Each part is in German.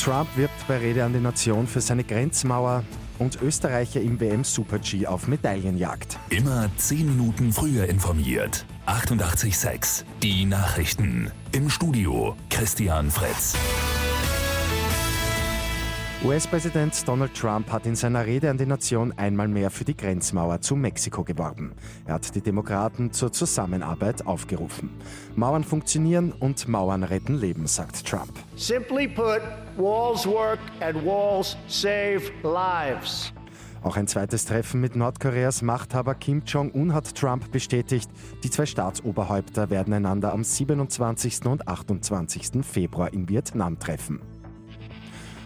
Trump wirbt bei Rede an die Nation für seine Grenzmauer und Österreicher im WM Super G auf Medaillenjagd. Immer 10 Minuten früher informiert. 88.6 Die Nachrichten. Im Studio Christian Fritz. US-Präsident Donald Trump hat in seiner Rede an die Nation einmal mehr für die Grenzmauer zu Mexiko geworben. Er hat die Demokraten zur Zusammenarbeit aufgerufen. Mauern funktionieren und Mauern retten Leben, sagt Trump. Simply put, walls work and walls save lives. Auch ein zweites Treffen mit Nordkoreas Machthaber Kim Jong-un hat Trump bestätigt. Die zwei Staatsoberhäupter werden einander am 27. und 28. Februar in Vietnam treffen.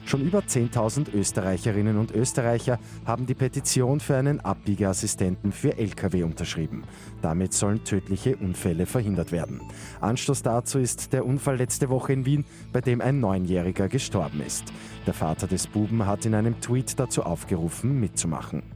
Schon über 10.000 Österreicherinnen und Österreicher haben die Petition für einen Abbiegeassistenten für Lkw unterschrieben. Damit sollen tödliche Unfälle verhindert werden. Anstoß dazu ist der Unfall letzte Woche in Wien, bei dem ein Neunjähriger gestorben ist. Der Vater des Buben hat in einem Tweet dazu aufgerufen, mitzumachen.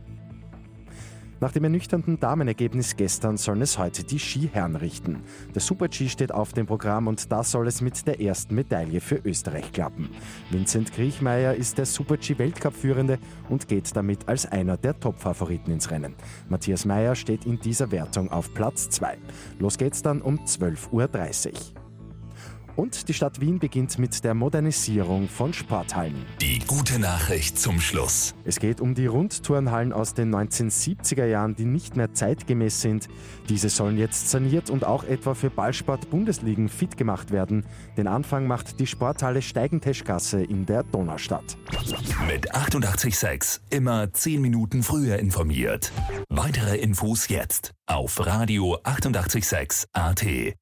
Nach dem ernüchternden Damenergebnis gestern sollen es heute die Skiherren richten. Der Super-G steht auf dem Programm und da soll es mit der ersten Medaille für Österreich klappen. Vincent Griechmeier ist der Super-G-Weltcup-Führende und geht damit als einer der Top-Favoriten ins Rennen. Matthias Meyer steht in dieser Wertung auf Platz 2. Los geht's dann um 12.30 Uhr. Und die Stadt Wien beginnt mit der Modernisierung von Sporthallen. Die gute Nachricht zum Schluss. Es geht um die Rundturnhallen aus den 1970er Jahren, die nicht mehr zeitgemäß sind. Diese sollen jetzt saniert und auch etwa für Ballsport-Bundesligen fit gemacht werden. Den Anfang macht die Sporthalle Steigenteschgasse in der Donaustadt. Mit 886 immer 10 Minuten früher informiert. Weitere Infos jetzt auf Radio 886 AT.